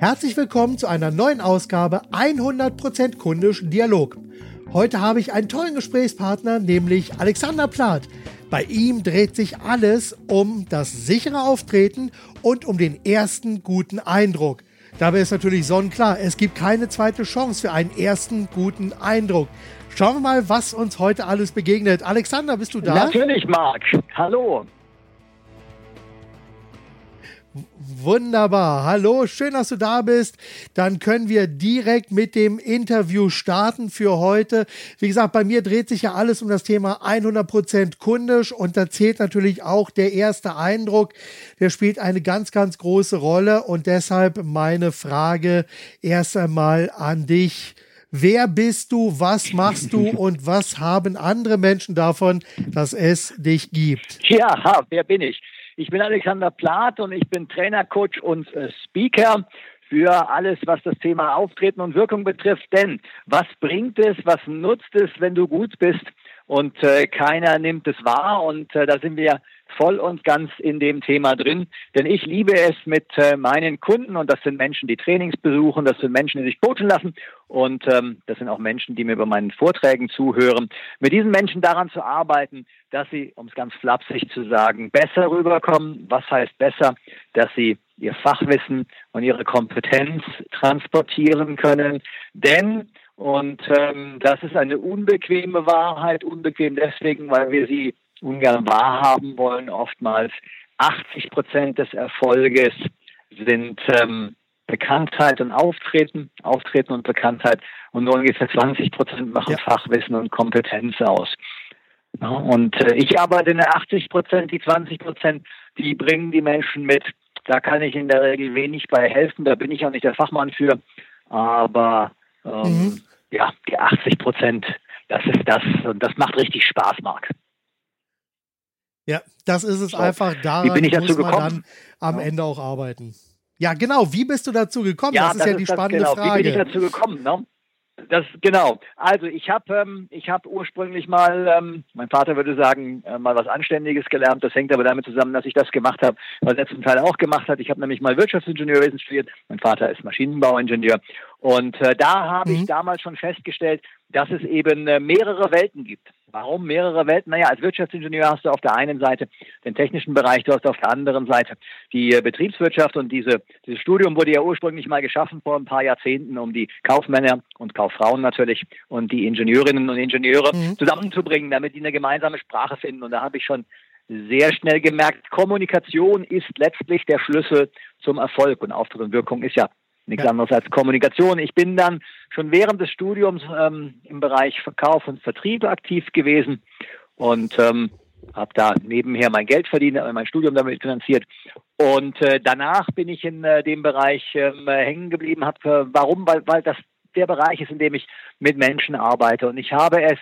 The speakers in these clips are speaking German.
Herzlich willkommen zu einer neuen Ausgabe 100% kundisch Dialog. Heute habe ich einen tollen Gesprächspartner, nämlich Alexander Plath. Bei ihm dreht sich alles um das sichere Auftreten und um den ersten guten Eindruck. Dabei ist natürlich sonnenklar, es gibt keine zweite Chance für einen ersten guten Eindruck. Schauen wir mal, was uns heute alles begegnet. Alexander, bist du da? Natürlich, Marc. Hallo. Wunderbar. Hallo, schön, dass du da bist. Dann können wir direkt mit dem Interview starten für heute. Wie gesagt, bei mir dreht sich ja alles um das Thema 100% kundisch und da zählt natürlich auch der erste Eindruck. Der spielt eine ganz, ganz große Rolle und deshalb meine Frage erst einmal an dich. Wer bist du, was machst du und was haben andere Menschen davon, dass es dich gibt? Ja, wer bin ich? Ich bin Alexander Plath und ich bin Trainer, Coach und äh, Speaker für alles, was das Thema Auftreten und Wirkung betrifft. Denn was bringt es, was nutzt es, wenn du gut bist und äh, keiner nimmt es wahr? Und äh, da sind wir voll und ganz in dem Thema drin. Denn ich liebe es mit äh, meinen Kunden und das sind Menschen, die Trainings besuchen, das sind Menschen, die sich coachen lassen und ähm, das sind auch Menschen, die mir bei meinen Vorträgen zuhören. Mit diesen Menschen daran zu arbeiten, dass sie, um es ganz flapsig zu sagen, besser rüberkommen. Was heißt besser? Dass sie ihr Fachwissen und ihre Kompetenz transportieren können. Denn und ähm, das ist eine unbequeme Wahrheit, unbequem deswegen, weil wir sie ungern wahrhaben wollen. Oftmals 80 Prozent des Erfolges sind ähm, Bekanntheit und Auftreten, Auftreten und Bekanntheit und nur ungefähr 20 Prozent machen ja. Fachwissen und Kompetenz aus. Ja, und äh, ich arbeite in 80 Prozent, die 20 Prozent, die bringen die Menschen mit. Da kann ich in der Regel wenig bei helfen, da bin ich auch nicht der Fachmann für. Aber ähm, mhm. ja, die 80 Prozent, das ist das und das macht richtig Spaß, Marc. Ja, das ist es so. einfach. Daran Wie bin ich dazu muss man gekommen? dann am ja. Ende auch arbeiten. Ja, genau. Wie bist du dazu gekommen? Ja, das ist das ja ist die spannende genau. Frage. Wie bin ich dazu gekommen? Ne? Das genau. Also ich habe ähm, ich habe ursprünglich mal, ähm, mein Vater würde sagen, äh, mal was Anständiges gelernt. Das hängt aber damit zusammen, dass ich das gemacht habe, was er zum Teil auch gemacht hat. Ich habe nämlich mal Wirtschaftsingenieurwesen studiert. Mein Vater ist Maschinenbauingenieur und äh, da habe mhm. ich damals schon festgestellt, dass es eben äh, mehrere Welten gibt. Warum mehrere Welten? Naja, als Wirtschaftsingenieur hast du auf der einen Seite den technischen Bereich, du hast auf der anderen Seite die äh, Betriebswirtschaft und diese, dieses Studium wurde ja ursprünglich mal geschaffen vor ein paar Jahrzehnten, um die Kaufmänner und Kauffrauen natürlich und die Ingenieurinnen und Ingenieure mhm. zusammenzubringen, damit die eine gemeinsame Sprache finden. Und da habe ich schon sehr schnell gemerkt, Kommunikation ist letztlich der Schlüssel zum Erfolg und Auftritt und Wirkung ist ja nichts ja. anderes als Kommunikation. Ich bin dann schon während des Studiums ähm, im Bereich Verkauf und Vertrieb aktiv gewesen und ähm, habe da nebenher mein Geld verdient, mein Studium damit finanziert. Und äh, danach bin ich in äh, dem Bereich ähm, hängen geblieben. Hab, äh, warum? Weil, weil das der Bereich ist, in dem ich mit Menschen arbeite. Und ich habe es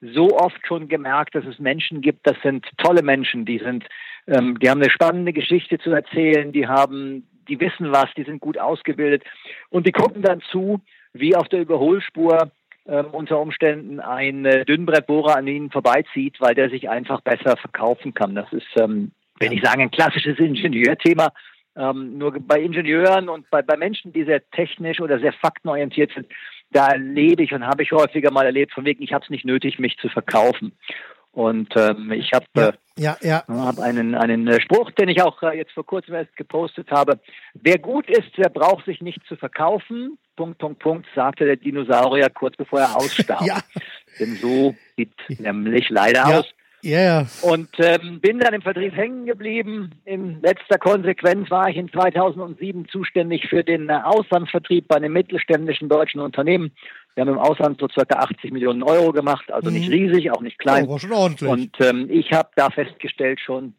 so oft schon gemerkt, dass es Menschen gibt, das sind tolle Menschen, die sind, ähm, die haben eine spannende Geschichte zu erzählen, die haben die wissen was, die sind gut ausgebildet und die gucken dann zu, wie auf der Überholspur ähm, unter Umständen ein äh, Dünnbrettbohrer an ihnen vorbeizieht, weil der sich einfach besser verkaufen kann. Das ist, ähm, wenn ich sage, ein klassisches Ingenieurthema. Ähm, nur bei Ingenieuren und bei, bei Menschen, die sehr technisch oder sehr faktenorientiert sind, da erlebe ich und habe ich häufiger mal erlebt, von wegen, ich habe es nicht nötig, mich zu verkaufen. Und ähm, ich habe ja, ja, ja. äh, hab einen, einen äh, Spruch, den ich auch äh, jetzt vor kurzem erst gepostet habe. Wer gut ist, der braucht sich nicht zu verkaufen. Punkt, Punkt, Punkt, sagte der Dinosaurier kurz bevor er ausstarb. ja. Denn so sieht nämlich leider aus. Yeah. Und ähm, bin dann im Vertrieb hängen geblieben. In letzter Konsequenz war ich in 2007 zuständig für den äh, Auslandsvertrieb bei einem mittelständischen deutschen Unternehmen. Wir haben im Ausland so circa 80 Millionen Euro gemacht, also mhm. nicht riesig, auch nicht klein. Oh, war schon ordentlich. Und ähm, ich habe da festgestellt schon,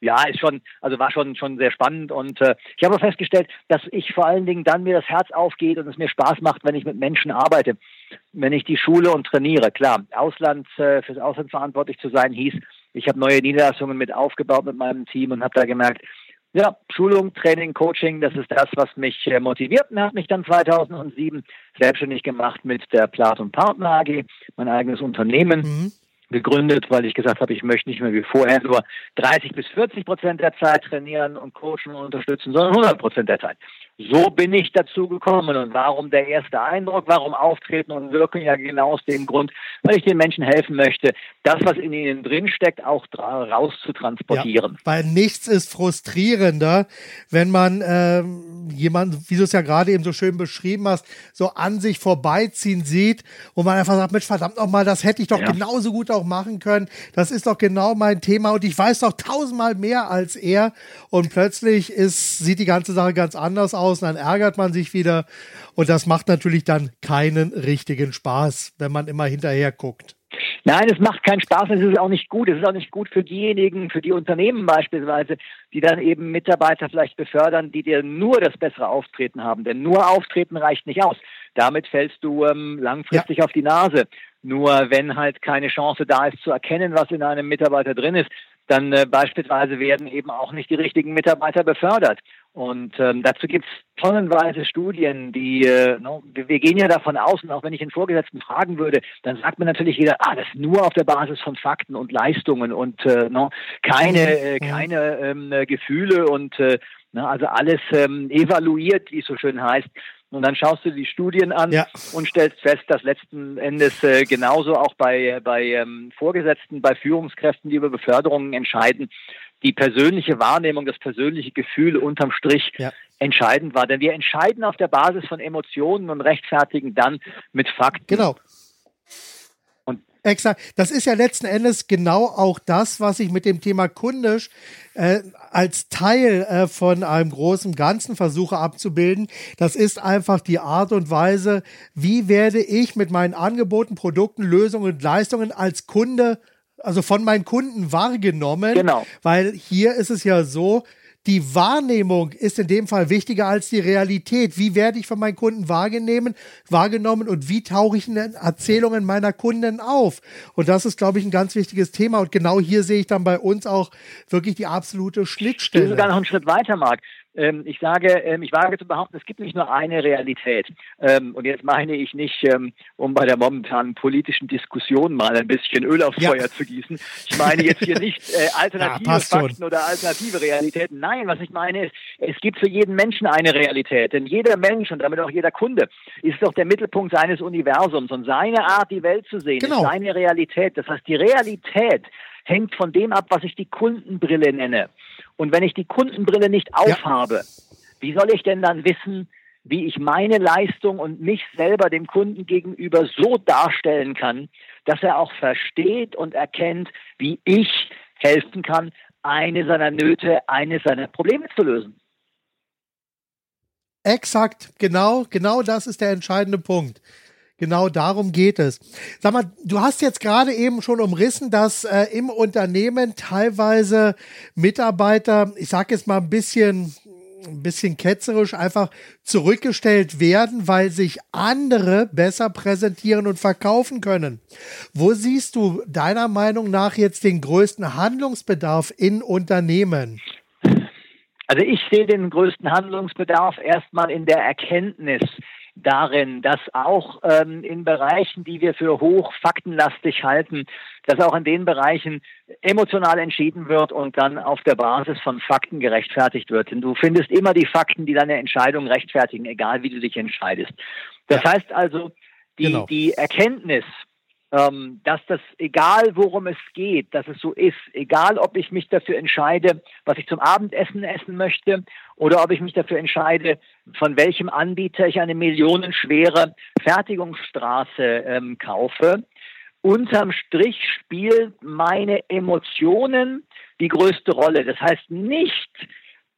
ja, ist schon, also war schon schon sehr spannend und äh, ich habe festgestellt, dass ich vor allen Dingen dann mir das Herz aufgeht und es mir Spaß macht, wenn ich mit Menschen arbeite, wenn ich die Schule und trainiere. Klar, Ausland äh, fürs Ausland verantwortlich zu sein hieß, ich habe neue Niederlassungen mit aufgebaut mit meinem Team und habe da gemerkt, ja, Schulung, Training, Coaching, das ist das, was mich äh, motiviert und hat mich dann 2007 selbstständig gemacht mit der Plat und Partner AG, mein eigenes Unternehmen. Mhm gegründet, weil ich gesagt habe, ich möchte nicht mehr wie vorher nur 30 bis 40 Prozent der Zeit trainieren und coachen und unterstützen, sondern 100 Prozent der Zeit. So bin ich dazu gekommen. Und warum der erste Eindruck? Warum auftreten und wirken? Ja, genau aus dem Grund, weil ich den Menschen helfen möchte, das, was in ihnen drinsteckt, auch raus zu transportieren. Ja, weil nichts ist frustrierender, wenn man ähm, jemand, wie du es ja gerade eben so schön beschrieben hast, so an sich vorbeiziehen sieht und man einfach sagt, Mensch, verdammt nochmal, das hätte ich doch ja. genauso gut auch machen können. Das ist doch genau mein Thema und ich weiß doch tausendmal mehr als er. Und plötzlich ist, sieht die ganze Sache ganz anders aus aus, dann ärgert man sich wieder. Und das macht natürlich dann keinen richtigen Spaß, wenn man immer hinterher guckt. Nein, es macht keinen Spaß, es ist auch nicht gut. Es ist auch nicht gut für diejenigen, für die Unternehmen beispielsweise, die dann eben Mitarbeiter vielleicht befördern, die dir nur das bessere Auftreten haben. Denn nur Auftreten reicht nicht aus. Damit fällst du ähm, langfristig ja. auf die Nase. Nur wenn halt keine Chance da ist zu erkennen, was in einem Mitarbeiter drin ist, dann äh, beispielsweise werden eben auch nicht die richtigen Mitarbeiter befördert. Und ähm, dazu gibt es tonnenweise Studien, die, äh, no, wir, gehen ja davon aus, und auch wenn ich den Vorgesetzten fragen würde, dann sagt mir natürlich jeder, ah, das nur auf der Basis von Fakten und Leistungen und äh, no, keine, mhm. äh, keine ähm, Gefühle und äh, na, also alles ähm, evaluiert, wie es so schön heißt. Und dann schaust du die Studien an ja. und stellst fest, dass letzten Endes äh, genauso auch bei, bei ähm, Vorgesetzten, bei Führungskräften, die über Beförderungen entscheiden, die persönliche Wahrnehmung, das persönliche Gefühl unterm Strich ja. entscheidend war. Denn wir entscheiden auf der Basis von Emotionen und rechtfertigen dann mit Fakten. Genau. Exakt. Das ist ja letzten Endes genau auch das, was ich mit dem Thema kundisch äh, als Teil äh, von einem großen Ganzen versuche abzubilden. Das ist einfach die Art und Weise, wie werde ich mit meinen Angeboten, Produkten, Lösungen und Leistungen als Kunde, also von meinen Kunden wahrgenommen. Genau. Weil hier ist es ja so, die Wahrnehmung ist in dem Fall wichtiger als die Realität. Wie werde ich von meinen Kunden wahrgenommen, wahrgenommen und wie tauche ich in den Erzählungen meiner Kunden auf? Und das ist, glaube ich, ein ganz wichtiges Thema. Und genau hier sehe ich dann bei uns auch wirklich die absolute Schnittstelle. Will sogar noch einen Schritt weiter, Marc. Ähm, ich sage, ähm, ich wage zu behaupten, es gibt nicht nur eine Realität. Ähm, und jetzt meine ich nicht, ähm, um bei der momentanen politischen Diskussion mal ein bisschen Öl aufs ja. Feuer zu gießen. Ich meine jetzt hier nicht äh, alternative ja, Fakten oder alternative Realitäten. Nein, was ich meine ist, es gibt für jeden Menschen eine Realität. Denn jeder Mensch und damit auch jeder Kunde ist doch der Mittelpunkt seines Universums und seine Art, die Welt zu sehen, genau. ist seine Realität. Das heißt, die Realität hängt von dem ab, was ich die Kundenbrille nenne. Und wenn ich die Kundenbrille nicht aufhabe, ja. wie soll ich denn dann wissen, wie ich meine Leistung und mich selber dem Kunden gegenüber so darstellen kann, dass er auch versteht und erkennt, wie ich helfen kann, eine seiner Nöte, eine seiner Probleme zu lösen. Exakt, genau, genau das ist der entscheidende Punkt. Genau darum geht es. Sag mal, du hast jetzt gerade eben schon umrissen, dass äh, im Unternehmen teilweise Mitarbeiter, ich sage jetzt mal ein bisschen, ein bisschen ketzerisch, einfach zurückgestellt werden, weil sich andere besser präsentieren und verkaufen können. Wo siehst du deiner Meinung nach jetzt den größten Handlungsbedarf in Unternehmen? Also ich sehe den größten Handlungsbedarf erstmal in der Erkenntnis, darin, dass auch ähm, in Bereichen, die wir für hoch faktenlastig halten, dass auch in den Bereichen emotional entschieden wird und dann auf der Basis von Fakten gerechtfertigt wird. Denn du findest immer die Fakten, die deine Entscheidung rechtfertigen, egal wie du dich entscheidest. Das heißt also, die, genau. die Erkenntnis, ähm, dass das, egal worum es geht, dass es so ist, egal ob ich mich dafür entscheide, was ich zum Abendessen essen möchte oder ob ich mich dafür entscheide, von welchem Anbieter ich eine millionenschwere Fertigungsstraße ähm, kaufe. Unterm Strich spielt meine Emotionen die größte Rolle. Das heißt nicht,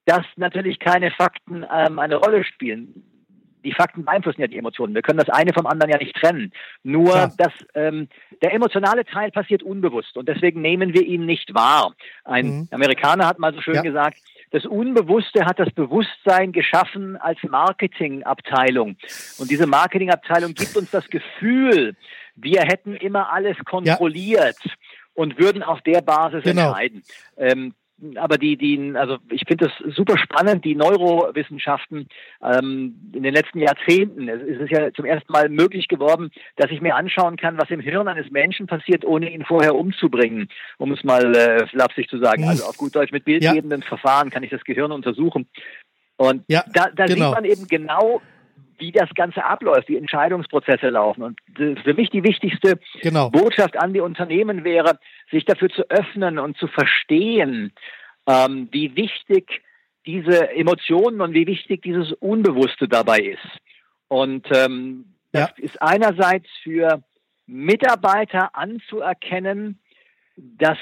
dass natürlich keine Fakten ähm, eine Rolle spielen die Fakten beeinflussen ja die Emotionen. Wir können das eine vom anderen ja nicht trennen. Nur Klar. dass ähm, der emotionale Teil passiert unbewusst und deswegen nehmen wir ihn nicht wahr. Ein mhm. Amerikaner hat mal so schön ja. gesagt, das Unbewusste hat das Bewusstsein geschaffen als Marketingabteilung. Und diese Marketingabteilung gibt uns das Gefühl, wir hätten immer alles kontrolliert. Ja und würden auf der Basis genau. entscheiden. Ähm, aber die, die, also ich finde das super spannend, die Neurowissenschaften ähm, in den letzten Jahrzehnten. Es ist ja zum ersten Mal möglich geworden, dass ich mir anschauen kann, was im Hirn eines Menschen passiert, ohne ihn vorher umzubringen, um es mal äh, flapsig zu sagen. Also auf gut Deutsch mit bildgebenden ja. Verfahren kann ich das Gehirn untersuchen. Und ja, da, da genau. sieht man eben genau, wie das Ganze abläuft, wie Entscheidungsprozesse laufen. Und für mich die wichtigste genau. Botschaft an die Unternehmen wäre, sich dafür zu öffnen und zu verstehen, ähm, wie wichtig diese Emotionen und wie wichtig dieses Unbewusste dabei ist. Und ähm, das ja. ist einerseits für Mitarbeiter anzuerkennen, dass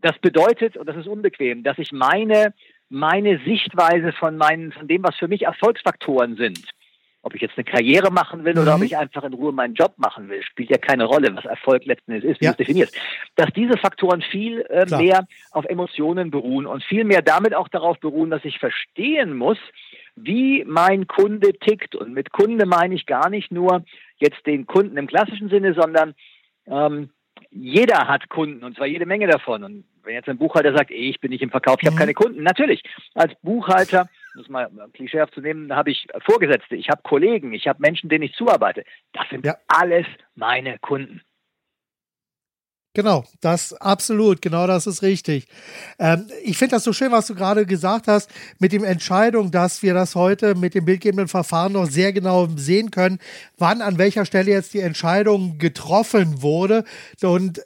das bedeutet, und das ist unbequem, dass ich meine, meine Sichtweise von meinen, von dem, was für mich Erfolgsfaktoren sind, ob ich jetzt eine Karriere machen will mhm. oder ob mhm. ich einfach in Ruhe meinen Job machen will, spielt ja keine Rolle, was Erfolg letzten Endes ist, wie ja. du es definierst. Dass diese Faktoren viel äh, mehr auf Emotionen beruhen und viel mehr damit auch darauf beruhen, dass ich verstehen muss, wie mein Kunde tickt. Und mit Kunde meine ich gar nicht nur jetzt den Kunden im klassischen Sinne, sondern ähm, jeder hat Kunden und zwar jede Menge davon. Und wenn jetzt ein Buchhalter sagt, ich bin nicht im Verkauf, ich mhm. habe keine Kunden, natürlich, als Buchhalter, um es mal klischeehaft zu nehmen, habe ich Vorgesetzte, ich habe Kollegen, ich habe Menschen, denen ich zuarbeite. Das sind ja. alles meine Kunden. Genau, das absolut, genau das ist richtig. Ähm, ich finde das so schön, was du gerade gesagt hast, mit dem Entscheidung, dass wir das heute mit dem bildgebenden Verfahren noch sehr genau sehen können, wann an welcher Stelle jetzt die Entscheidung getroffen wurde. Und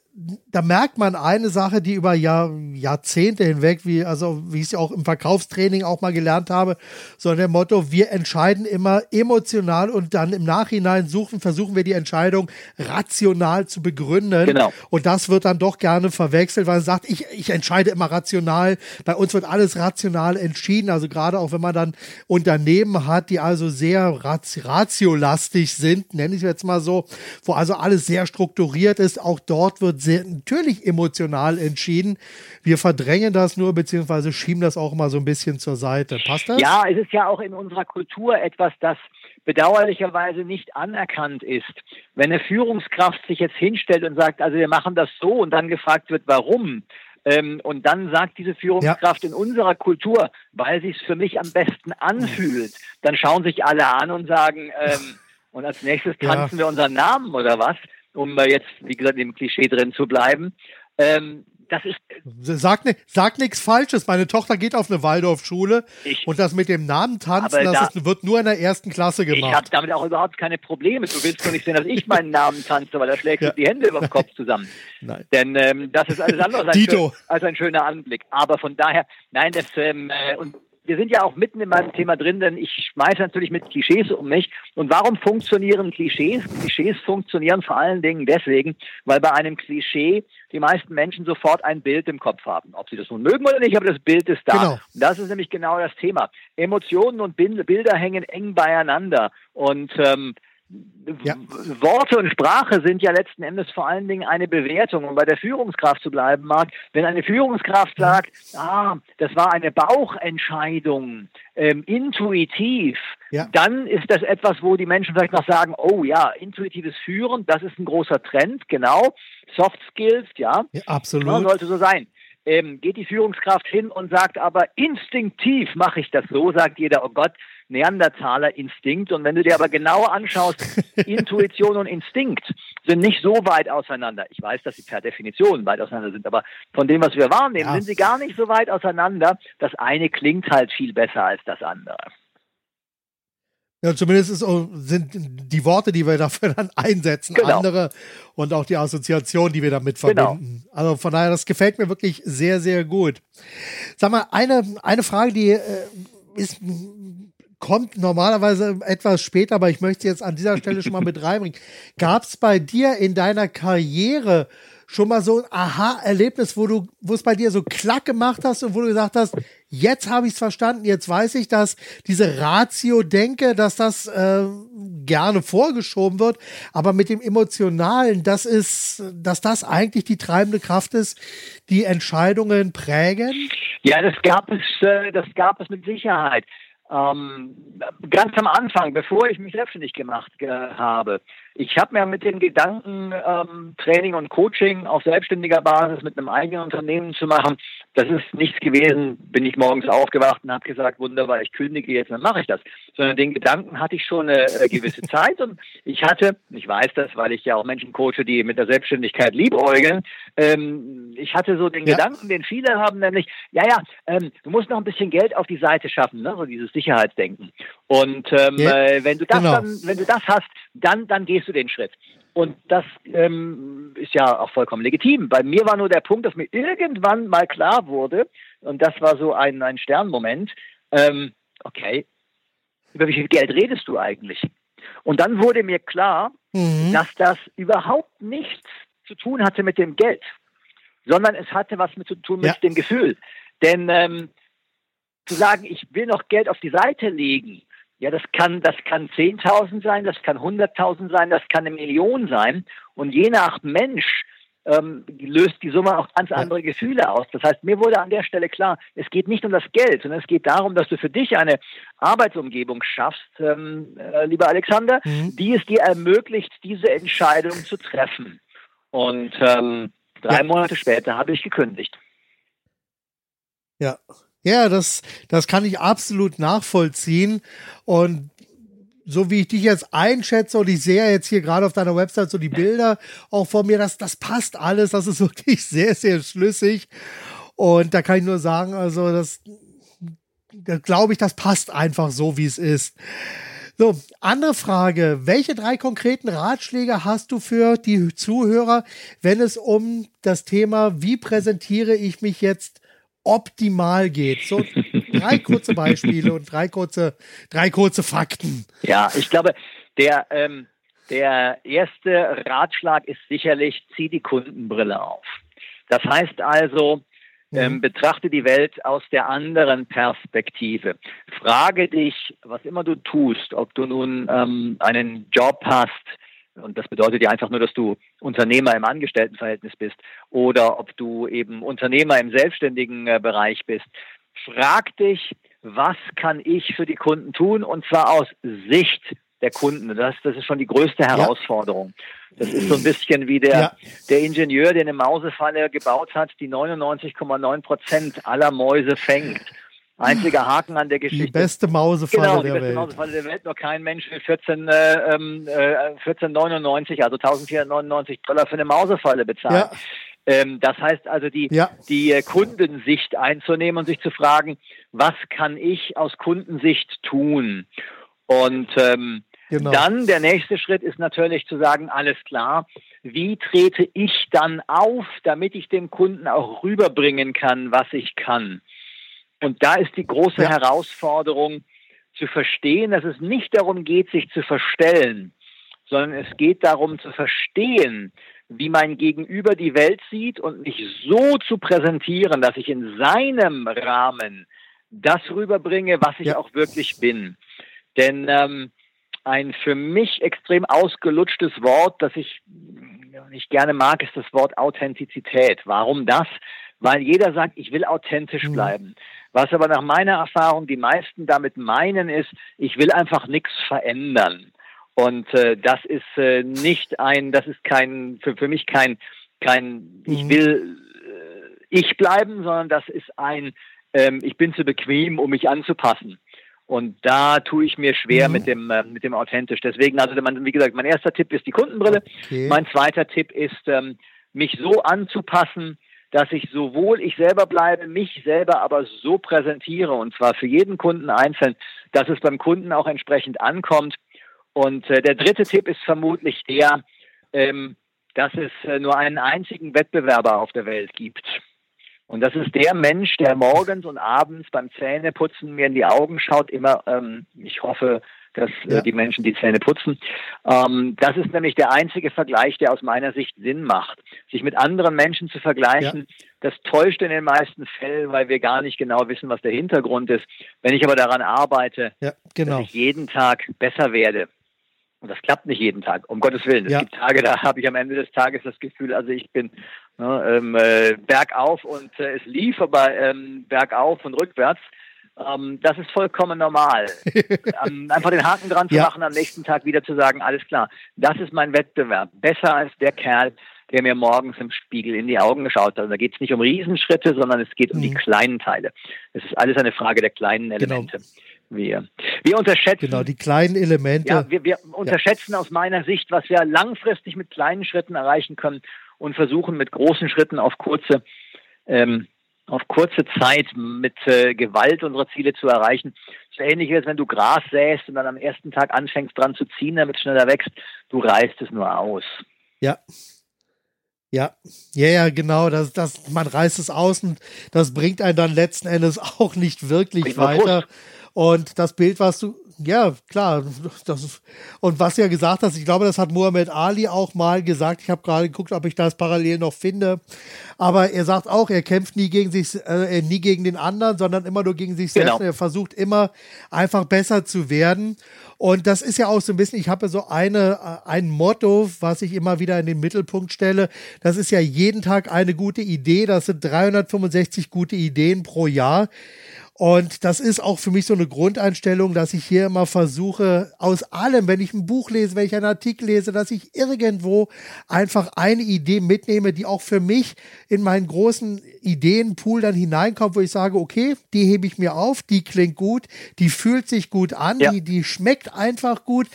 da merkt man eine Sache, die über Jahr, Jahrzehnte hinweg, wie, also, wie ich es auch im Verkaufstraining auch mal gelernt habe, so der Motto, wir entscheiden immer emotional und dann im Nachhinein suchen, versuchen wir die Entscheidung rational zu begründen. Genau. Und das wird dann doch gerne verwechselt, weil man sagt, ich, ich entscheide immer rational. Bei uns wird alles rational entschieden. Also gerade auch wenn man dann Unternehmen hat, die also sehr ratiolastig sind, nenne ich es jetzt mal so, wo also alles sehr strukturiert ist, auch dort wird sehr, natürlich emotional entschieden. Wir verdrängen das nur, beziehungsweise schieben das auch mal so ein bisschen zur Seite. Passt das? Ja, es ist ja auch in unserer Kultur etwas, das bedauerlicherweise nicht anerkannt ist. Wenn eine Führungskraft sich jetzt hinstellt und sagt, also wir machen das so und dann gefragt wird, warum, ähm, und dann sagt diese Führungskraft ja. in unserer Kultur, weil sie es für mich am besten anfühlt, dann schauen sich alle an und sagen, ähm, und als nächstes tanzen ja. wir unseren Namen oder was um jetzt, wie gesagt, im Klischee drin zu bleiben. Ähm, das ist. Sag, sag nichts Falsches. Meine Tochter geht auf eine Waldorfschule und das mit dem Namen tanzen, das da, ist, wird nur in der ersten Klasse gemacht. Ich habe damit auch überhaupt keine Probleme. Du willst doch nicht sehen, dass ich meinen Namen tanze, weil da schlägst du ja. die Hände über den Kopf zusammen. Nein. Denn ähm, das ist alles andere als ein, schön, als ein, schöner Anblick. Aber von daher, nein, das ähm, äh, und wir sind ja auch mitten in meinem Thema drin, denn ich schmeiße natürlich mit Klischees um mich. Und warum funktionieren Klischees? Klischees funktionieren vor allen Dingen deswegen, weil bei einem Klischee die meisten Menschen sofort ein Bild im Kopf haben. Ob sie das nun mögen oder nicht, aber das Bild ist da. Genau. Und das ist nämlich genau das Thema. Emotionen und Bilder hängen eng beieinander. Und ähm, ja. Worte und Sprache sind ja letzten Endes vor allen Dingen eine Bewertung. Und bei der Führungskraft zu bleiben mag, wenn eine Führungskraft sagt, ah, das war eine Bauchentscheidung, ähm, intuitiv, ja. dann ist das etwas, wo die Menschen vielleicht noch sagen, oh ja, intuitives Führen, das ist ein großer Trend, genau. Soft Skills, ja. ja absolut. Ja, sollte so sein. Ähm, geht die Führungskraft hin und sagt aber instinktiv mache ich das so, sagt jeder, oh Gott, Neandertaler-Instinkt. Und wenn du dir aber genauer anschaust, Intuition und Instinkt sind nicht so weit auseinander. Ich weiß, dass sie per Definition weit auseinander sind, aber von dem, was wir wahrnehmen, ja. sind sie gar nicht so weit auseinander. Das eine klingt halt viel besser als das andere. Ja, zumindest ist, sind die Worte, die wir dafür dann einsetzen, genau. andere und auch die Assoziation, die wir damit genau. verbinden. Genau. Also von daher, das gefällt mir wirklich sehr, sehr gut. Sag mal, eine, eine Frage, die äh, ist kommt normalerweise etwas später, aber ich möchte jetzt an dieser Stelle schon mal mit reinbringen. Gab es bei dir in deiner Karriere schon mal so ein Aha-Erlebnis, wo du, wo es bei dir so klack gemacht hast und wo du gesagt hast, jetzt habe ich es verstanden, jetzt weiß ich, dass diese Ratio-Denke, dass das äh, gerne vorgeschoben wird, aber mit dem Emotionalen, das ist, dass das eigentlich die treibende Kraft ist, die Entscheidungen prägen? Ja, das gab es, äh, das gab es mit Sicherheit. Ähm, ganz am Anfang, bevor ich mich selbstständig gemacht äh, habe. Ich habe mir mit dem Gedanken, ähm, Training und Coaching auf selbstständiger Basis mit einem eigenen Unternehmen zu machen, das ist nichts gewesen. Bin ich morgens aufgewacht und habe gesagt, wunderbar, ich kündige jetzt, dann mache ich das. Sondern den Gedanken hatte ich schon eine, gewisse Zeit und ich hatte, ich weiß das, weil ich ja auch Menschen coache, die mit der Selbstständigkeit liebäugeln, ähm, ich hatte so den ja. Gedanken, den viele haben, nämlich, ja, ja, ähm, du musst noch ein bisschen Geld auf die Seite schaffen, ne? so dieses Sicherheitsdenken. Und ähm, ja, äh, wenn du das genau. dann, wenn du das hast, dann, dann gehst du den Schritt. Und das ähm, ist ja auch vollkommen legitim. Bei mir war nur der Punkt, dass mir irgendwann mal klar wurde, und das war so ein, ein Sternmoment, ähm, okay, über wie viel Geld redest du eigentlich? Und dann wurde mir klar, mhm. dass das überhaupt nichts zu tun hatte mit dem Geld, sondern es hatte was mit zu tun mit ja. dem Gefühl. Denn ähm, zu sagen, ich will noch Geld auf die Seite legen, ja, das kann, das kann 10.000 sein, das kann 100.000 sein, das kann eine Million sein. Und je nach Mensch ähm, löst die Summe auch ganz andere Gefühle aus. Das heißt, mir wurde an der Stelle klar, es geht nicht um das Geld, sondern es geht darum, dass du für dich eine Arbeitsumgebung schaffst, ähm, äh, lieber Alexander, mhm. die es dir ermöglicht, diese Entscheidung zu treffen. Und ähm, drei ja. Monate später habe ich gekündigt. Ja, ja, das, das kann ich absolut nachvollziehen. Und so wie ich dich jetzt einschätze und ich sehe jetzt hier gerade auf deiner Website so die Bilder auch vor mir, das, das passt alles, das ist wirklich sehr, sehr schlüssig. Und da kann ich nur sagen, also das, da glaube ich, das passt einfach so, wie es ist. So, andere Frage. Welche drei konkreten Ratschläge hast du für die Zuhörer, wenn es um das Thema, wie präsentiere ich mich jetzt optimal geht. So drei kurze Beispiele und drei kurze, drei kurze Fakten. Ja, ich glaube, der, ähm, der erste Ratschlag ist sicherlich, zieh die Kundenbrille auf. Das heißt also, ähm, mhm. betrachte die Welt aus der anderen Perspektive. Frage dich, was immer du tust, ob du nun ähm, einen Job hast, und das bedeutet ja einfach nur, dass du Unternehmer im Angestelltenverhältnis bist oder ob du eben Unternehmer im selbstständigen äh, Bereich bist. Frag dich, was kann ich für die Kunden tun? Und zwar aus Sicht der Kunden. Das, das ist schon die größte Herausforderung. Das ist so ein bisschen wie der, ja. der Ingenieur, der eine Mausefalle gebaut hat, die 99,9 Prozent aller Mäuse fängt. Einziger Haken an der Geschichte. Die beste Mausefalle genau, der die beste Welt. Mausefalle der Welt. Nur kein Mensch will 14, äh, äh, 14,99, also 1499 Dollar für eine Mausefalle bezahlen. Ja. Ähm, das heißt also, die, ja. die äh, Kundensicht einzunehmen und sich zu fragen, was kann ich aus Kundensicht tun? Und ähm, genau. dann der nächste Schritt ist natürlich zu sagen, alles klar, wie trete ich dann auf, damit ich dem Kunden auch rüberbringen kann, was ich kann? Und da ist die große ja. Herausforderung zu verstehen, dass es nicht darum geht, sich zu verstellen, sondern es geht darum zu verstehen, wie mein Gegenüber die Welt sieht und mich so zu präsentieren, dass ich in seinem Rahmen das rüberbringe, was ich ja. auch wirklich bin. Denn ähm, ein für mich extrem ausgelutschtes Wort, das ich nicht gerne mag, ist das Wort Authentizität. Warum das? Weil jeder sagt, ich will authentisch mhm. bleiben. Was aber nach meiner Erfahrung die meisten damit meinen, ist, ich will einfach nichts verändern. Und äh, das ist äh, nicht ein, das ist kein, für, für mich kein, kein, ich mhm. will äh, ich bleiben, sondern das ist ein, ähm, ich bin zu bequem, um mich anzupassen. Und da tue ich mir schwer mhm. mit dem äh, mit dem authentisch. Deswegen, also wie gesagt, mein erster Tipp ist die Kundenbrille. Okay. Mein zweiter Tipp ist, ähm, mich so anzupassen, dass ich sowohl ich selber bleibe, mich selber aber so präsentiere und zwar für jeden Kunden einzeln, dass es beim Kunden auch entsprechend ankommt. Und äh, der dritte Tipp ist vermutlich der, ähm, dass es äh, nur einen einzigen Wettbewerber auf der Welt gibt. Und das ist der Mensch, der morgens und abends beim Zähneputzen mir in die Augen schaut, immer, ähm, ich hoffe, dass äh, ja. äh, die Menschen die Zähne putzen. Ähm, das ist nämlich der einzige Vergleich, der aus meiner Sicht Sinn macht. Sich mit anderen Menschen zu vergleichen, ja. das täuscht in den meisten Fällen, weil wir gar nicht genau wissen, was der Hintergrund ist. Wenn ich aber daran arbeite, ja, genau. dass ich jeden Tag besser werde, und das klappt nicht jeden Tag, um Gottes Willen. Es gibt Tage, da habe ich am Ende des Tages das Gefühl, also ich bin ne, ähm, äh, bergauf und äh, es lief aber ähm, bergauf und rückwärts. Ähm, das ist vollkommen normal. ähm, einfach den Haken dran zu ja. machen, am nächsten Tag wieder zu sagen, alles klar, das ist mein Wettbewerb. Besser als der Kerl, der mir morgens im Spiegel in die Augen geschaut hat. Also da geht es nicht um Riesenschritte, sondern es geht um mhm. die kleinen Teile. Es ist alles eine Frage der kleinen genau. Elemente. Genau. Wir, wir unterschätzen. Genau, die kleinen Elemente. Ja, wir, wir unterschätzen ja. aus meiner Sicht, was wir langfristig mit kleinen Schritten erreichen können und versuchen mit großen Schritten auf kurze ähm, auf kurze Zeit mit äh, Gewalt unsere Ziele zu erreichen. So ähnlich wie wenn du Gras säst und dann am ersten Tag anfängst dran zu ziehen, damit es schneller wächst. Du reißt es nur aus. Ja. Ja, ja, ja, genau. Das, das, man reißt es aus und das bringt einen dann letzten Endes auch nicht wirklich weiter. Und das Bild, was du ja, klar. Das, und was er gesagt hat, ich glaube, das hat Muhammad Ali auch mal gesagt. Ich habe gerade geguckt, ob ich das parallel noch finde. Aber er sagt auch, er kämpft nie gegen sich, äh, nie gegen den anderen, sondern immer nur gegen sich selbst. Genau. Er versucht immer einfach besser zu werden. Und das ist ja auch so ein bisschen, ich habe so eine, äh, ein Motto, was ich immer wieder in den Mittelpunkt stelle. Das ist ja jeden Tag eine gute Idee. Das sind 365 gute Ideen pro Jahr. Und das ist auch für mich so eine Grundeinstellung, dass ich hier immer versuche, aus allem, wenn ich ein Buch lese, wenn ich einen Artikel lese, dass ich irgendwo einfach eine Idee mitnehme, die auch für mich in meinen großen Ideenpool dann hineinkommt, wo ich sage, okay, die hebe ich mir auf, die klingt gut, die fühlt sich gut an, ja. die, die schmeckt einfach gut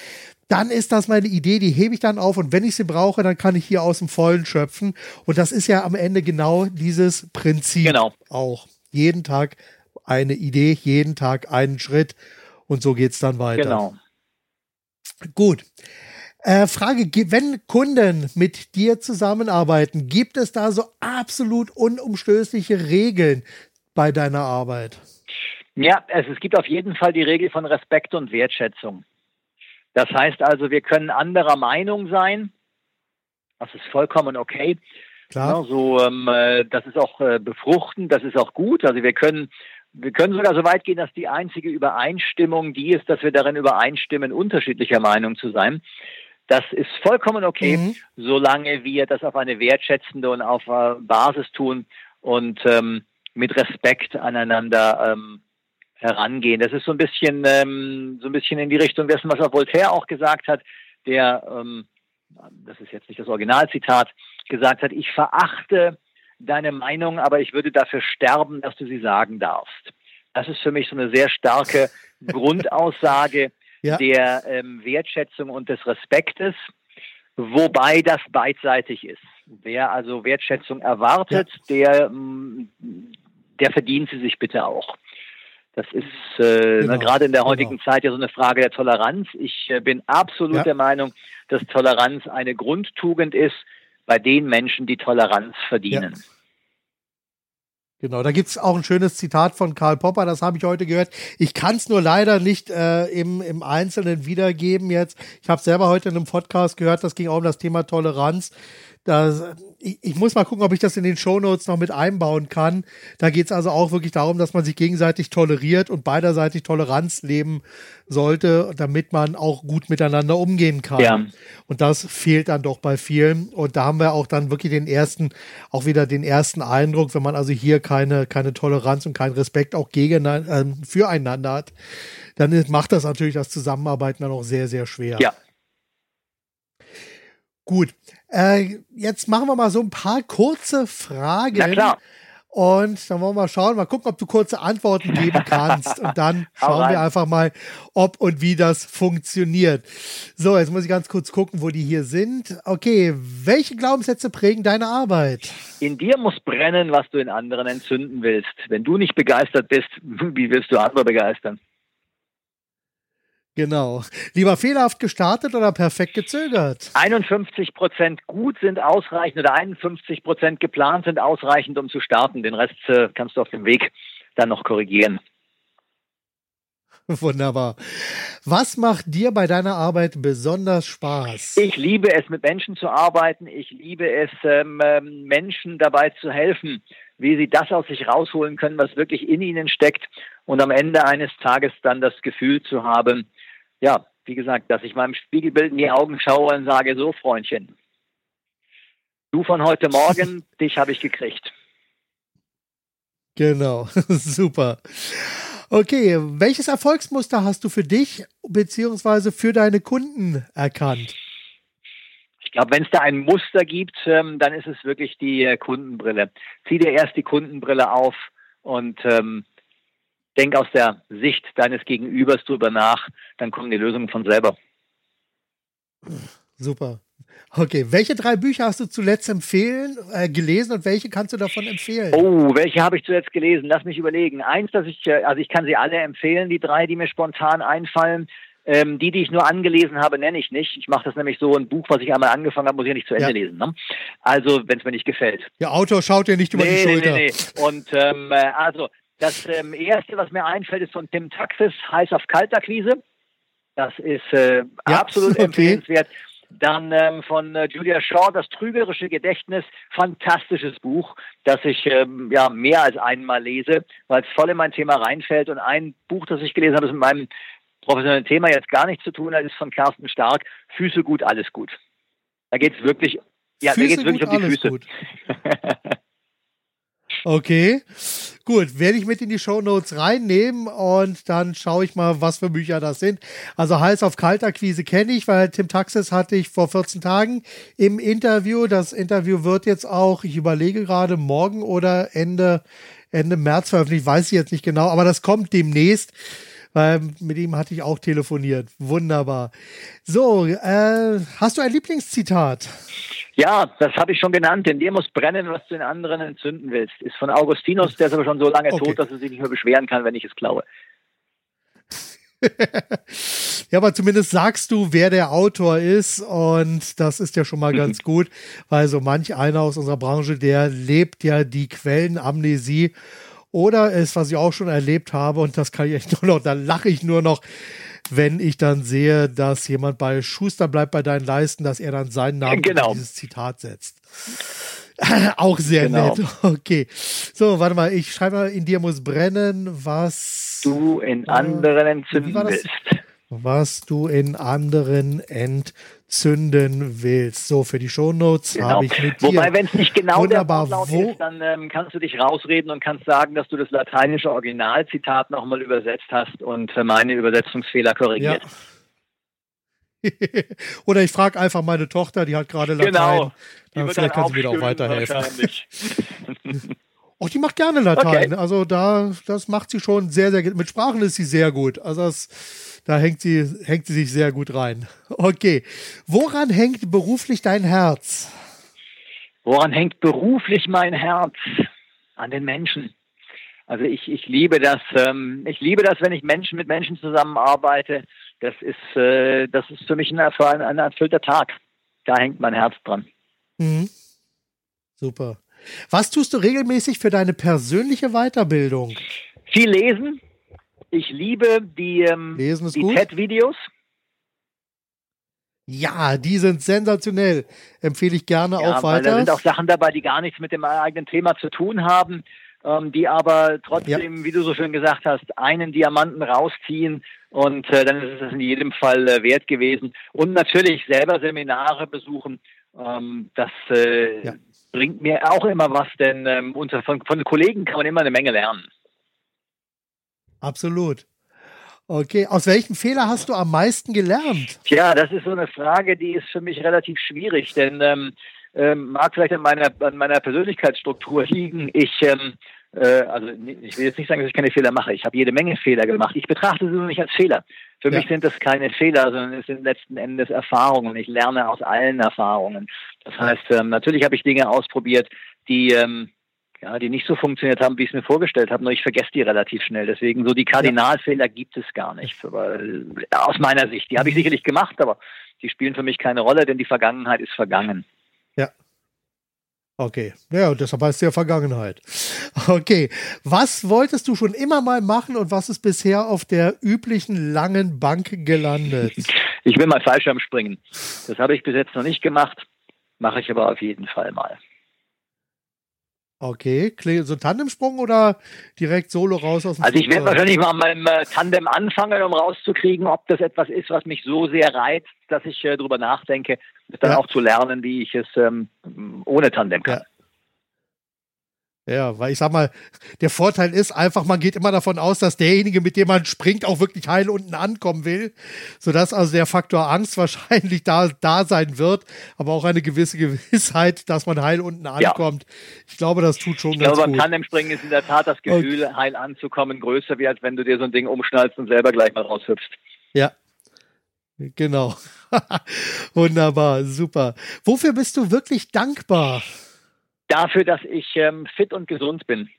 dann ist das meine Idee, die hebe ich dann auf und wenn ich sie brauche, dann kann ich hier aus dem Vollen schöpfen. Und das ist ja am Ende genau dieses Prinzip genau. auch. Jeden Tag eine Idee, jeden Tag einen Schritt und so geht es dann weiter. Genau. Gut. Äh, Frage, wenn Kunden mit dir zusammenarbeiten, gibt es da so absolut unumstößliche Regeln bei deiner Arbeit? Ja, es, es gibt auf jeden Fall die Regel von Respekt und Wertschätzung. Das heißt also, wir können anderer Meinung sein. Das ist vollkommen okay. Klar. Ja, so, ähm, äh, das ist auch äh, befruchtend, das ist auch gut. Also wir können wir können sogar so weit gehen, dass die einzige Übereinstimmung die ist, dass wir darin übereinstimmen, unterschiedlicher Meinung zu sein. Das ist vollkommen okay, mhm. solange wir das auf eine wertschätzende und auf äh, Basis tun und ähm, mit Respekt aneinander ähm, herangehen. Das ist so ein bisschen ähm, so ein bisschen in die Richtung dessen, was auch Voltaire auch gesagt hat, der ähm, das ist jetzt nicht das Originalzitat, gesagt hat, ich verachte deine Meinung, aber ich würde dafür sterben, dass du sie sagen darfst. Das ist für mich so eine sehr starke Grundaussage ja. der ähm, Wertschätzung und des Respektes, wobei das beidseitig ist. Wer also Wertschätzung erwartet, ja. der, mm, der verdient sie sich bitte auch. Das ist äh, genau, gerade in der heutigen genau. Zeit ja so eine Frage der Toleranz. Ich äh, bin absolut ja. der Meinung, dass Toleranz eine Grundtugend ist, bei den Menschen, die Toleranz verdienen. Ja. Genau, da gibt's auch ein schönes Zitat von Karl Popper, das habe ich heute gehört. Ich kann es nur leider nicht äh, im, im Einzelnen wiedergeben jetzt. Ich habe selber heute in einem Podcast gehört, das ging auch um das Thema Toleranz. Das, ich, ich, muss mal gucken, ob ich das in den Shownotes noch mit einbauen kann. Da geht es also auch wirklich darum, dass man sich gegenseitig toleriert und beiderseitig Toleranz leben sollte, damit man auch gut miteinander umgehen kann. Ja. Und das fehlt dann doch bei vielen. Und da haben wir auch dann wirklich den ersten, auch wieder den ersten Eindruck, wenn man also hier keine, keine Toleranz und keinen Respekt auch gegen, äh, füreinander hat, dann macht das natürlich das Zusammenarbeiten dann auch sehr, sehr schwer. Ja. Gut. Äh, jetzt machen wir mal so ein paar kurze Fragen. Na klar. Und dann wollen wir mal schauen, mal gucken, ob du kurze Antworten geben kannst. Und dann schauen wir einfach mal, ob und wie das funktioniert. So, jetzt muss ich ganz kurz gucken, wo die hier sind. Okay, welche Glaubenssätze prägen deine Arbeit? In dir muss brennen, was du in anderen entzünden willst. Wenn du nicht begeistert bist, wie willst du andere begeistern? Genau. Lieber fehlerhaft gestartet oder perfekt gezögert? 51 Prozent gut sind ausreichend oder 51 Prozent geplant sind ausreichend, um zu starten. Den Rest äh, kannst du auf dem Weg dann noch korrigieren. Wunderbar. Was macht dir bei deiner Arbeit besonders Spaß? Ich liebe es, mit Menschen zu arbeiten. Ich liebe es, ähm, ähm Menschen dabei zu helfen, wie sie das aus sich rausholen können, was wirklich in ihnen steckt. Und am Ende eines Tages dann das Gefühl zu haben, ja, wie gesagt, dass ich meinem Spiegelbild in die Augen schaue und sage, so Freundchen, du von heute Morgen, dich habe ich gekriegt. Genau, super. Okay, welches Erfolgsmuster hast du für dich beziehungsweise für deine Kunden erkannt? Ich glaube, wenn es da ein Muster gibt, ähm, dann ist es wirklich die äh, Kundenbrille. Zieh dir erst die Kundenbrille auf und ähm, denk aus der Sicht deines Gegenübers drüber nach, dann kommen die Lösungen von selber. Super. Okay, welche drei Bücher hast du zuletzt empfehlen, äh, gelesen und welche kannst du davon empfehlen? Oh, welche habe ich zuletzt gelesen? Lass mich überlegen. Eins, dass ich, äh, also ich kann sie alle empfehlen, die drei, die mir spontan einfallen. Ähm, die, die ich nur angelesen habe, nenne ich nicht. Ich mache das nämlich so, ein Buch, was ich einmal angefangen habe, muss ich ja nicht zu Ende ja. lesen. Ne? Also, wenn es mir nicht gefällt. Der Autor schaut ja nicht über nee, die Schulter. Nee, nee. Und ähm, äh, also, das ähm, Erste, was mir einfällt, ist von Tim Taxis, Heiß auf Kaltakquise. Das ist äh, ja, absolut okay. empfehlenswert. Dann ähm, von äh, Julia Shaw, Das trügerische Gedächtnis, fantastisches Buch, das ich ähm, ja mehr als einmal lese, weil es voll in mein Thema reinfällt. Und ein Buch, das ich gelesen habe, das mit meinem professionellen Thema jetzt gar nichts zu tun hat, ist von Carsten Stark, Füße gut, alles gut. Da geht es wirklich, ja, Füße da geht wirklich um die Füße. Okay, gut, werde ich mit in die Show Notes reinnehmen und dann schaue ich mal, was für Bücher das sind. Also heiß auf Kaltakquise kenne ich, weil Tim Taxis hatte ich vor 14 Tagen im Interview. Das Interview wird jetzt auch, ich überlege gerade, morgen oder Ende, Ende März veröffentlicht, weiß ich jetzt nicht genau, aber das kommt demnächst weil mit ihm hatte ich auch telefoniert. Wunderbar. So, äh, hast du ein Lieblingszitat? Ja, das habe ich schon genannt. In dir muss brennen, was du in anderen entzünden willst. Ist von Augustinus, der ist aber schon so lange okay. tot, dass er sich nicht mehr beschweren kann, wenn ich es klaue. ja, aber zumindest sagst du, wer der Autor ist und das ist ja schon mal ganz gut, weil so manch einer aus unserer Branche, der lebt ja die Quellenamnesie oder es, was ich auch schon erlebt habe, und das kann ich echt nur noch, da lache ich nur noch, wenn ich dann sehe, dass jemand bei Schuster bleibt bei deinen Leisten, dass er dann seinen Namen genau. in dieses Zitat setzt. auch sehr genau. nett. Okay. So, warte mal, ich schreibe mal, in dir muss brennen, was du in anderen äh, entzünden willst. Was du in anderen entzünden zünden willst. So, für die Shownotes genau. habe ich notiert. Wobei, wenn es nicht genau Wunderbar. der Wortlaut ist, dann ähm, kannst du dich rausreden und kannst sagen, dass du das lateinische Originalzitat nochmal übersetzt hast und meine Übersetzungsfehler korrigiert. Ja. Oder ich frage einfach meine Tochter, die hat gerade Latein. Genau. Dann vielleicht kann sie mir auch weiterhelfen. Oh, die macht gerne Latein. Okay. Also da, das macht sie schon sehr, sehr gut. Mit Sprachen ist sie sehr gut. Also das, da hängt sie, hängt sie sich sehr gut rein. Okay. Woran hängt beruflich dein Herz? Woran hängt beruflich mein Herz? An den Menschen. Also ich, ich liebe das, ähm, ich liebe das, wenn ich Menschen mit Menschen zusammenarbeite. Das ist, äh, das ist für mich ein, ein, ein erfüllter Tag. Da hängt mein Herz dran. Mhm. Super. Was tust du regelmäßig für deine persönliche Weiterbildung? Viel lesen, ich liebe die, ähm, die TED-Videos. Ja, die sind sensationell. Empfehle ich gerne ja, auch weiter. Da sind auch Sachen dabei, die gar nichts mit dem eigenen Thema zu tun haben, ähm, die aber trotzdem, ja. wie du so schön gesagt hast, einen Diamanten rausziehen und äh, dann ist es in jedem Fall äh, wert gewesen. Und natürlich selber Seminare besuchen. Ähm, das äh, ja. Bringt mir auch immer was, denn ähm, unter, von, von Kollegen kann man immer eine Menge lernen. Absolut. Okay, aus welchem Fehler hast du am meisten gelernt? Tja, das ist so eine Frage, die ist für mich relativ schwierig, denn ähm, ähm, mag vielleicht an meiner, an meiner Persönlichkeitsstruktur liegen. Ich, ähm, äh, also ich will jetzt nicht sagen, dass ich keine Fehler mache. Ich habe jede Menge Fehler gemacht. Ich betrachte sie nur nicht als Fehler. Für ja. mich sind das keine Fehler, sondern es sind letzten Endes Erfahrungen. Ich lerne aus allen Erfahrungen. Das heißt, ähm, natürlich habe ich Dinge ausprobiert, die ähm, ja, die nicht so funktioniert haben, wie ich es mir vorgestellt habe, nur ich vergesse die relativ schnell. Deswegen so die Kardinalfehler gibt es gar nicht. Aber, äh, aus meiner Sicht. Die habe ich sicherlich gemacht, aber die spielen für mich keine Rolle, denn die Vergangenheit ist vergangen. Ja. Okay. Ja, deshalb heißt es ja Vergangenheit. Okay. Was wolltest du schon immer mal machen und was ist bisher auf der üblichen langen Bank gelandet? Ich will mal Fallschirm springen. Das habe ich bis jetzt noch nicht gemacht, mache ich aber auf jeden Fall mal. Okay, so Tandemsprung oder direkt solo raus aus dem Also ich werde wahrscheinlich mal meinem äh, Tandem anfangen, um rauszukriegen, ob das etwas ist, was mich so sehr reizt, dass ich äh, darüber nachdenke, dann ja. auch zu lernen, wie ich es ähm, ohne Tandem kann. Ja. Ja, weil ich sag mal, der Vorteil ist einfach, man geht immer davon aus, dass derjenige, mit dem man springt, auch wirklich heil unten ankommen will, sodass also der Faktor Angst wahrscheinlich da, da sein wird, aber auch eine gewisse Gewissheit, dass man heil unten ankommt. Ja. Ich glaube, das tut schon ich glaube, beim Tandemspringen ist in der Tat das Gefühl, okay. heil anzukommen, größer, wie als wenn du dir so ein Ding umschnallst und selber gleich mal raushüpfst. Ja, genau. Wunderbar, super. Wofür bist du wirklich dankbar? Dafür, dass ich ähm, fit und gesund bin.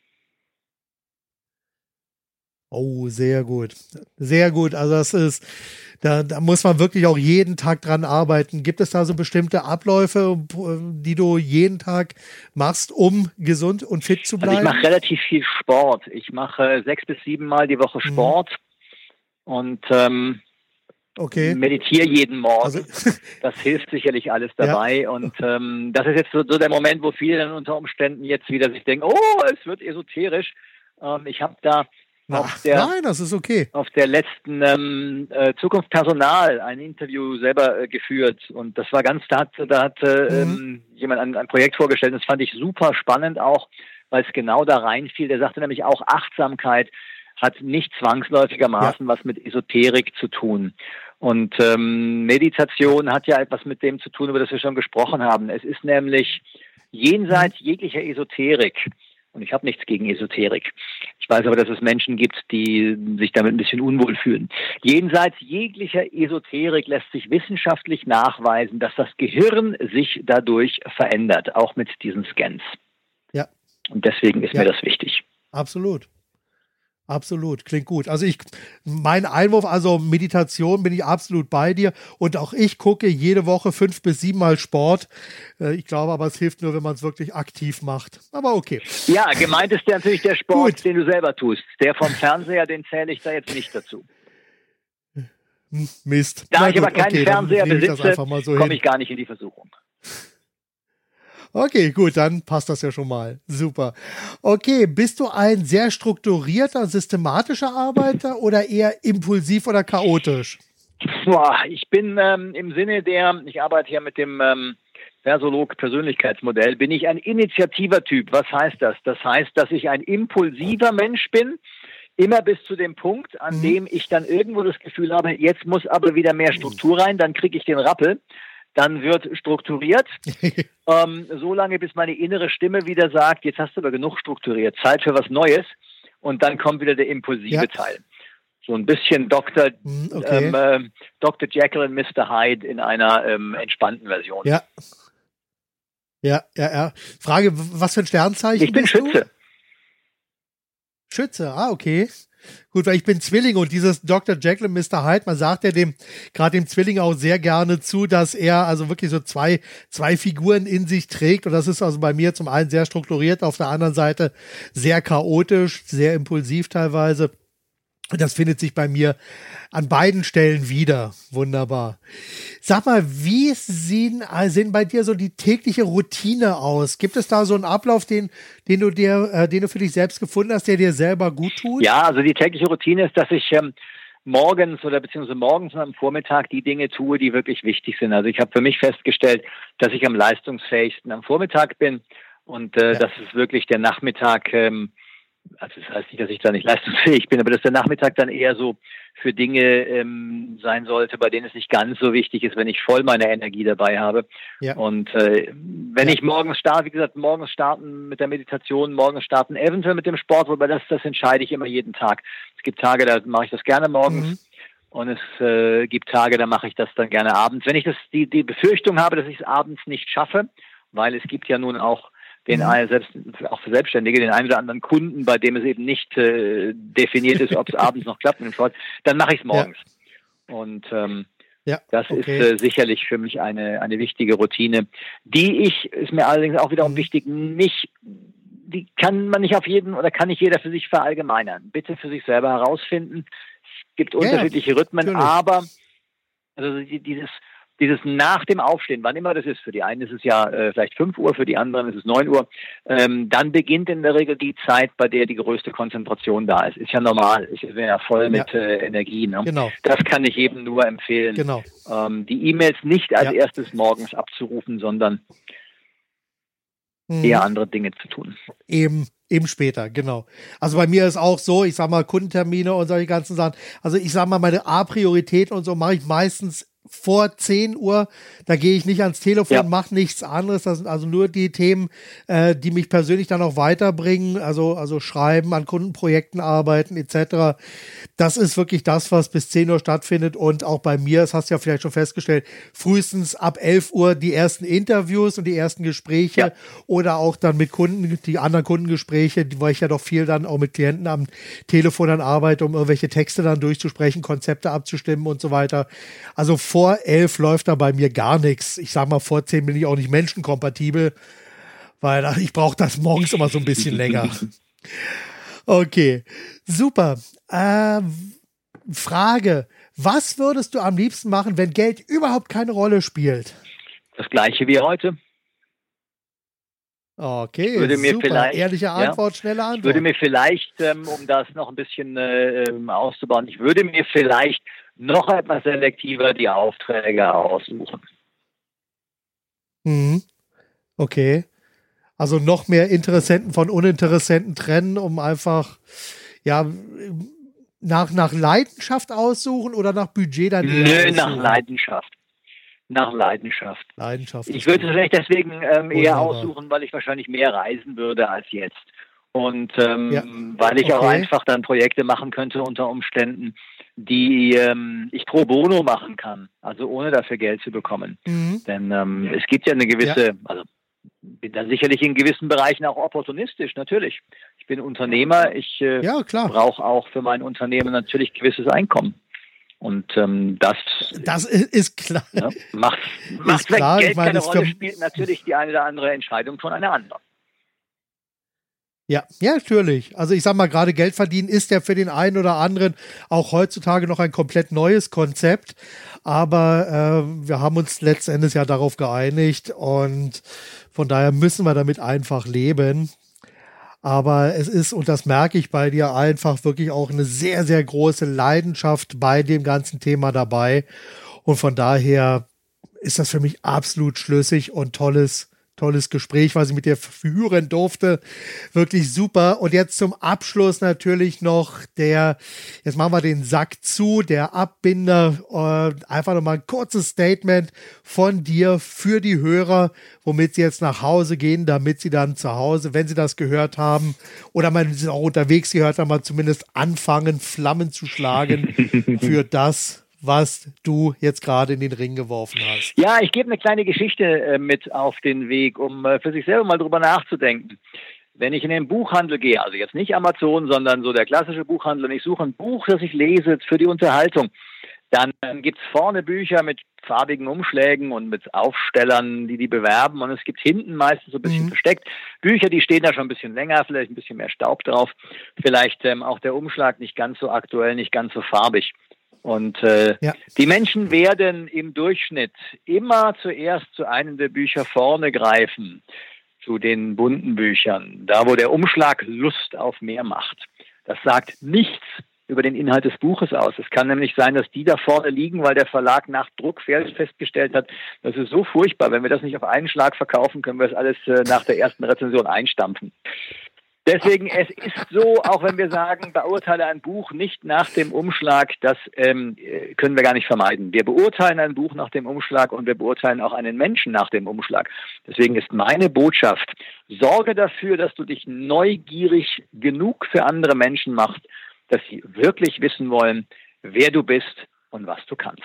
Oh, sehr gut. Sehr gut. Also das ist, da, da muss man wirklich auch jeden Tag dran arbeiten. Gibt es da so bestimmte Abläufe, die du jeden Tag machst, um gesund und fit zu bleiben? Also ich mache relativ viel Sport. Ich mache sechs bis sieben Mal die Woche mhm. Sport. Mhm. Und ähm, Okay. Meditiere jeden Morgen. Also, das hilft sicherlich alles dabei. Ja. Und ähm, das ist jetzt so, so, der Moment, wo viele dann unter Umständen jetzt wieder sich denken, oh, es wird esoterisch. Ähm, ich habe da auf der, nein, das ist okay. Auf der letzten ähm, äh, Zukunft Personal ein Interview selber äh, geführt und das war ganz, da hat, da hat äh, mhm. Ähm, jemand ein, ein Projekt vorgestellt. Das fand ich super spannend auch, weil es genau da reinfiel. Der sagte nämlich auch Achtsamkeit hat nicht zwangsläufigermaßen ja. was mit Esoterik zu tun. Und ähm, Meditation hat ja etwas mit dem zu tun, über das wir schon gesprochen haben. Es ist nämlich jenseits jeglicher Esoterik. Und ich habe nichts gegen Esoterik. Ich weiß aber, dass es Menschen gibt, die sich damit ein bisschen unwohl fühlen. Jenseits jeglicher Esoterik lässt sich wissenschaftlich nachweisen, dass das Gehirn sich dadurch verändert, auch mit diesen Scans. Ja. Und deswegen ist ja. mir das wichtig. Absolut. Absolut, klingt gut. Also ich, mein Einwurf, also Meditation bin ich absolut bei dir und auch ich gucke jede Woche fünf bis sieben Mal Sport. Äh, ich glaube aber, es hilft nur, wenn man es wirklich aktiv macht. Aber okay. Ja, gemeint ist natürlich der Sport, gut. den du selber tust. Der vom Fernseher, den zähle ich da jetzt nicht dazu. Mist. Da Na ich gut, aber keinen okay, Fernseher besitze, so komme ich gar nicht in die Versuchung. Okay, gut, dann passt das ja schon mal. Super. Okay, bist du ein sehr strukturierter, systematischer Arbeiter oder eher impulsiv oder chaotisch? Boah, ich bin ähm, im Sinne der, ich arbeite ja mit dem ähm, Versolog-Persönlichkeitsmodell, bin ich ein initiativer Typ. Was heißt das? Das heißt, dass ich ein impulsiver Mensch bin, immer bis zu dem Punkt, an mhm. dem ich dann irgendwo das Gefühl habe, jetzt muss aber wieder mehr Struktur rein, dann kriege ich den Rappel dann wird strukturiert, ähm, so lange bis meine innere Stimme wieder sagt, jetzt hast du aber genug strukturiert, Zeit für was Neues und dann kommt wieder der impulsive ja. Teil. So ein bisschen Dr. Hm, okay. Ähm, äh, Dr. Jekyll und Mr. Hyde in einer ähm, entspannten Version. Ja. Ja, ja, ja. Frage, was für ein Sternzeichen? Ich bin Schütze. Du? Schütze, ah, okay. Gut, weil ich bin Zwilling und dieses Dr. Jekyll und Mr. Hyde, man sagt ja dem, gerade dem Zwilling auch sehr gerne zu, dass er also wirklich so zwei, zwei Figuren in sich trägt und das ist also bei mir zum einen sehr strukturiert, auf der anderen Seite sehr chaotisch, sehr impulsiv teilweise. Das findet sich bei mir an beiden Stellen wieder. Wunderbar. Sag mal, wie sehen, sehen bei dir so die tägliche Routine aus? Gibt es da so einen Ablauf, den, den du dir, äh, den du für dich selbst gefunden hast, der dir selber gut tut? Ja, also die tägliche Routine ist, dass ich ähm, morgens oder beziehungsweise morgens und am Vormittag die Dinge tue, die wirklich wichtig sind. Also ich habe für mich festgestellt, dass ich am leistungsfähigsten am Vormittag bin und äh, ja. das ist wirklich der Nachmittag. Ähm, also das heißt nicht, dass ich da nicht leistungsfähig bin, aber dass der Nachmittag dann eher so für Dinge ähm, sein sollte, bei denen es nicht ganz so wichtig ist, wenn ich voll meine Energie dabei habe. Ja. Und äh, wenn ja. ich morgens starte, wie gesagt, morgens starten mit der Meditation, morgens starten eventuell mit dem Sport, wobei das, das entscheide ich immer jeden Tag. Es gibt Tage, da mache ich das gerne morgens. Mhm. Und es äh, gibt Tage, da mache ich das dann gerne abends. Wenn ich das die, die Befürchtung habe, dass ich es abends nicht schaffe, weil es gibt ja nun auch den mhm. selbst auch für Selbstständige, den einen oder anderen Kunden, bei dem es eben nicht äh, definiert ist, ob es abends noch klappt mit dem Sport, dann mache ich es morgens. Ja. Und ähm, ja, das okay. ist äh, sicherlich für mich eine, eine wichtige Routine, die ich, ist mir allerdings auch wiederum mhm. wichtig, nicht, die kann man nicht auf jeden oder kann nicht jeder für sich verallgemeinern. Bitte für sich selber herausfinden. Es gibt unterschiedliche ja, Rhythmen, natürlich. aber also dieses dieses nach dem Aufstehen, wann immer das ist, für die einen ist es ja äh, vielleicht 5 Uhr, für die anderen ist es 9 Uhr, ähm, dann beginnt in der Regel die Zeit, bei der die größte Konzentration da ist. Ist ja normal, ich bin ja voll mit äh, Energie. Ne? Genau. Das kann ich jedem nur empfehlen. Genau. Ähm, die E-Mails nicht als ja. erstes morgens abzurufen, sondern mhm. eher andere Dinge zu tun. Eben, eben später, genau. Also bei mir ist auch so, ich sag mal, Kundentermine und solche ganzen Sachen. Also ich sag mal, meine A-Prioritäten und so mache ich meistens vor 10 Uhr, da gehe ich nicht ans Telefon, ja. mache nichts anderes. Das sind also nur die Themen, äh, die mich persönlich dann auch weiterbringen, also, also schreiben, an Kundenprojekten arbeiten etc. Das ist wirklich das, was bis 10 Uhr stattfindet und auch bei mir, das hast du ja vielleicht schon festgestellt, frühestens ab 11 Uhr die ersten Interviews und die ersten Gespräche ja. oder auch dann mit Kunden, die anderen Kundengespräche, weil ich ja doch viel dann auch mit Klienten am Telefon dann arbeite, um irgendwelche Texte dann durchzusprechen, Konzepte abzustimmen und so weiter. Also vor elf läuft da bei mir gar nichts. Ich sag mal, vor zehn bin ich auch nicht menschenkompatibel, weil ich brauche das morgens immer so ein bisschen länger. Okay, super. Äh, Frage, was würdest du am liebsten machen, wenn Geld überhaupt keine Rolle spielt? Das gleiche wie heute. Okay, würde mir super. Vielleicht, Ehrliche Antwort, ja, schnelle Antwort. Ich würde mir vielleicht, ähm, um das noch ein bisschen äh, auszubauen, ich würde mir vielleicht noch etwas selektiver die Aufträge aussuchen. Mhm. Okay. Also noch mehr Interessenten von Uninteressenten trennen, um einfach, ja, nach, nach Leidenschaft aussuchen oder nach Budget dann? Nö, nach Leidenschaft. Nach Leidenschaft. Leidenschaft. Ich würde es vielleicht deswegen ähm, eher aussuchen, weil ich wahrscheinlich mehr reisen würde als jetzt. Und ähm, ja. weil ich okay. auch einfach dann Projekte machen könnte unter Umständen, die ähm, ich pro bono machen kann, also ohne dafür Geld zu bekommen. Mhm. Denn ähm, es gibt ja eine gewisse, ja. also bin da sicherlich in gewissen Bereichen auch opportunistisch, natürlich. Ich bin Unternehmer, ich äh, ja, brauche auch für mein Unternehmen natürlich gewisses Einkommen. Und ähm, das, das ist klar. Ja, macht, macht ist klar. Geld keine Rolle, spielt natürlich die eine oder andere Entscheidung von einer anderen. Ja, ja, natürlich. Also ich sag mal, gerade Geld verdienen ist ja für den einen oder anderen auch heutzutage noch ein komplett neues Konzept. Aber äh, wir haben uns letztendlich ja darauf geeinigt und von daher müssen wir damit einfach leben. Aber es ist, und das merke ich bei dir, einfach wirklich auch eine sehr, sehr große Leidenschaft bei dem ganzen Thema dabei. Und von daher ist das für mich absolut schlüssig und tolles tolles Gespräch, was ich mit dir führen durfte. Wirklich super. Und jetzt zum Abschluss natürlich noch der, jetzt machen wir den Sack zu, der Abbinder. Äh, einfach nochmal ein kurzes Statement von dir für die Hörer, womit sie jetzt nach Hause gehen, damit sie dann zu Hause, wenn sie das gehört haben oder wenn sie auch unterwegs gehört haben, mal zumindest anfangen, Flammen zu schlagen für das, was du jetzt gerade in den Ring geworfen hast. Ja, ich gebe eine kleine Geschichte äh, mit auf den Weg, um äh, für sich selber mal drüber nachzudenken. Wenn ich in den Buchhandel gehe, also jetzt nicht Amazon, sondern so der klassische Buchhandel, und ich suche ein Buch, das ich lese für die Unterhaltung, dann gibt es vorne Bücher mit farbigen Umschlägen und mit Aufstellern, die die bewerben. Und es gibt hinten meistens so ein bisschen mhm. versteckt Bücher, die stehen da schon ein bisschen länger, vielleicht ein bisschen mehr Staub drauf. Vielleicht ähm, auch der Umschlag nicht ganz so aktuell, nicht ganz so farbig. Und äh, ja. die Menschen werden im Durchschnitt immer zuerst zu einem der Bücher vorne greifen, zu den bunten Büchern, da wo der Umschlag Lust auf mehr macht. Das sagt nichts über den Inhalt des Buches aus. Es kann nämlich sein, dass die da vorne liegen, weil der Verlag nach Druck festgestellt hat, das ist so furchtbar, wenn wir das nicht auf einen Schlag verkaufen, können wir es alles äh, nach der ersten Rezension einstampfen. Deswegen, es ist so, auch wenn wir sagen, beurteile ein Buch nicht nach dem Umschlag, das ähm, können wir gar nicht vermeiden. Wir beurteilen ein Buch nach dem Umschlag und wir beurteilen auch einen Menschen nach dem Umschlag. Deswegen ist meine Botschaft, sorge dafür, dass du dich neugierig genug für andere Menschen machst, dass sie wirklich wissen wollen, wer du bist und was du kannst.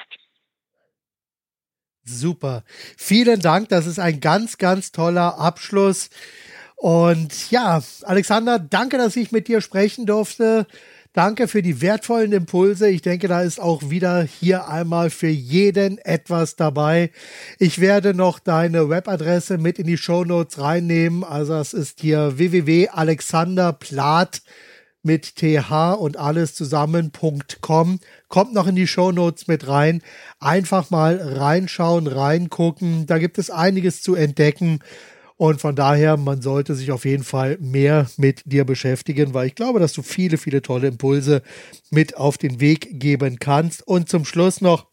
Super. Vielen Dank. Das ist ein ganz, ganz toller Abschluss. Und ja, Alexander, danke, dass ich mit dir sprechen durfte. Danke für die wertvollen Impulse. Ich denke, da ist auch wieder hier einmal für jeden etwas dabei. Ich werde noch deine Webadresse mit in die Show Notes reinnehmen. Also es ist hier www.alexanderplat mit th und alles zusammen.com. Kommt noch in die Show Notes mit rein. Einfach mal reinschauen, reingucken. Da gibt es einiges zu entdecken. Und von daher, man sollte sich auf jeden Fall mehr mit dir beschäftigen, weil ich glaube, dass du viele, viele tolle Impulse mit auf den Weg geben kannst. Und zum Schluss noch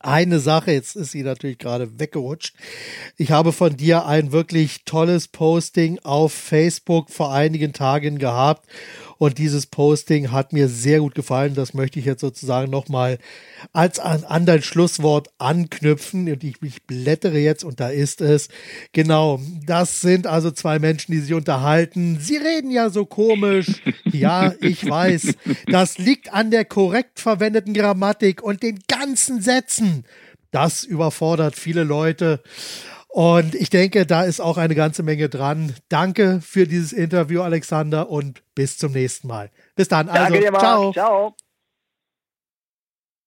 eine Sache, jetzt ist sie natürlich gerade weggerutscht. Ich habe von dir ein wirklich tolles Posting auf Facebook vor einigen Tagen gehabt und dieses Posting hat mir sehr gut gefallen. Das möchte ich jetzt sozusagen nochmal als an, an dein Schlusswort anknüpfen. Und ich, ich blättere jetzt und da ist es. Genau, das sind also zwei Menschen, die sich unterhalten. Sie reden ja so komisch. Ja, ich weiß. Das liegt an der korrekt verwendeten Grammatik und den ganzen Sätzen. Das überfordert viele Leute. Und ich denke, da ist auch eine ganze Menge dran. Danke für dieses Interview, Alexander, und bis zum nächsten Mal. Bis dann. Also, Danke dir, Marc. ciao. Ciao.